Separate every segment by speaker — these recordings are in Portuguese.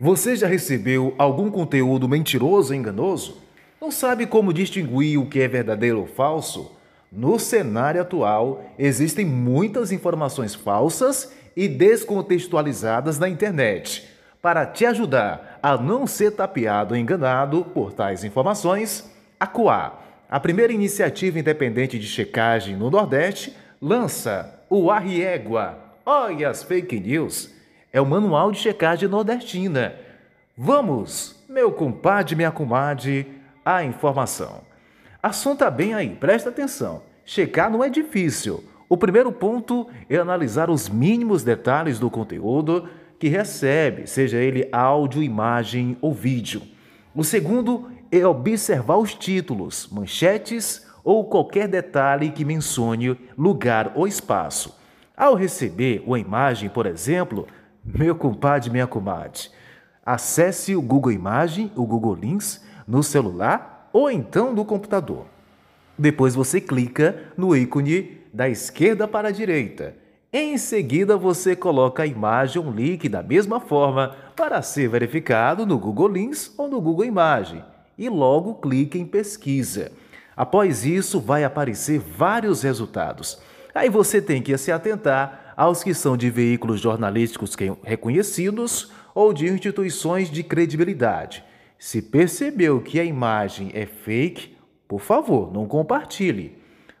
Speaker 1: Você já recebeu algum conteúdo mentiroso ou enganoso? Não sabe como distinguir o que é verdadeiro ou falso? No cenário atual, existem muitas informações falsas e descontextualizadas na internet. Para te ajudar a não ser tapeado ou enganado por tais informações, a Coar, a primeira iniciativa independente de checagem no Nordeste, lança o Arriégua. Olha as fake news é o Manual de Checagem Nordestina. Vamos, meu compadre, minha comadre, a informação. Assunto tá bem aí, presta atenção. Checar não é difícil. O primeiro ponto é analisar os mínimos detalhes do conteúdo que recebe, seja ele áudio, imagem ou vídeo. O segundo é observar os títulos, manchetes ou qualquer detalhe que mencione lugar ou espaço. Ao receber uma imagem, por exemplo, meu compadre, minha comadre, acesse o Google Imagem, o Google Links, no celular ou então no computador. Depois você clica no ícone da esquerda para a direita. Em seguida, você coloca a imagem ou link da mesma forma para ser verificado no Google Links ou no Google Imagem e logo clique em pesquisa. Após isso, vai aparecer vários resultados. Aí você tem que se atentar aos que são de veículos jornalísticos reconhecidos ou de instituições de credibilidade. Se percebeu que a imagem é fake, por favor, não compartilhe.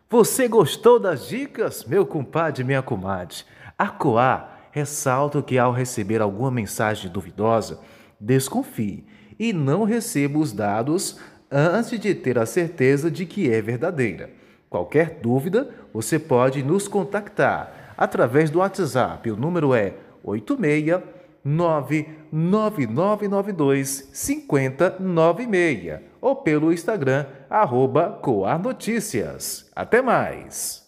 Speaker 1: Você gostou das dicas, meu compadre e minha comadre? A Coa ressalta que ao receber alguma mensagem duvidosa, desconfie e não receba os dados antes de ter a certeza de que é verdadeira. Qualquer dúvida, você pode nos contactar através do WhatsApp. O número é 86 99992 5096 ou pelo Instagram, arroba. Até mais!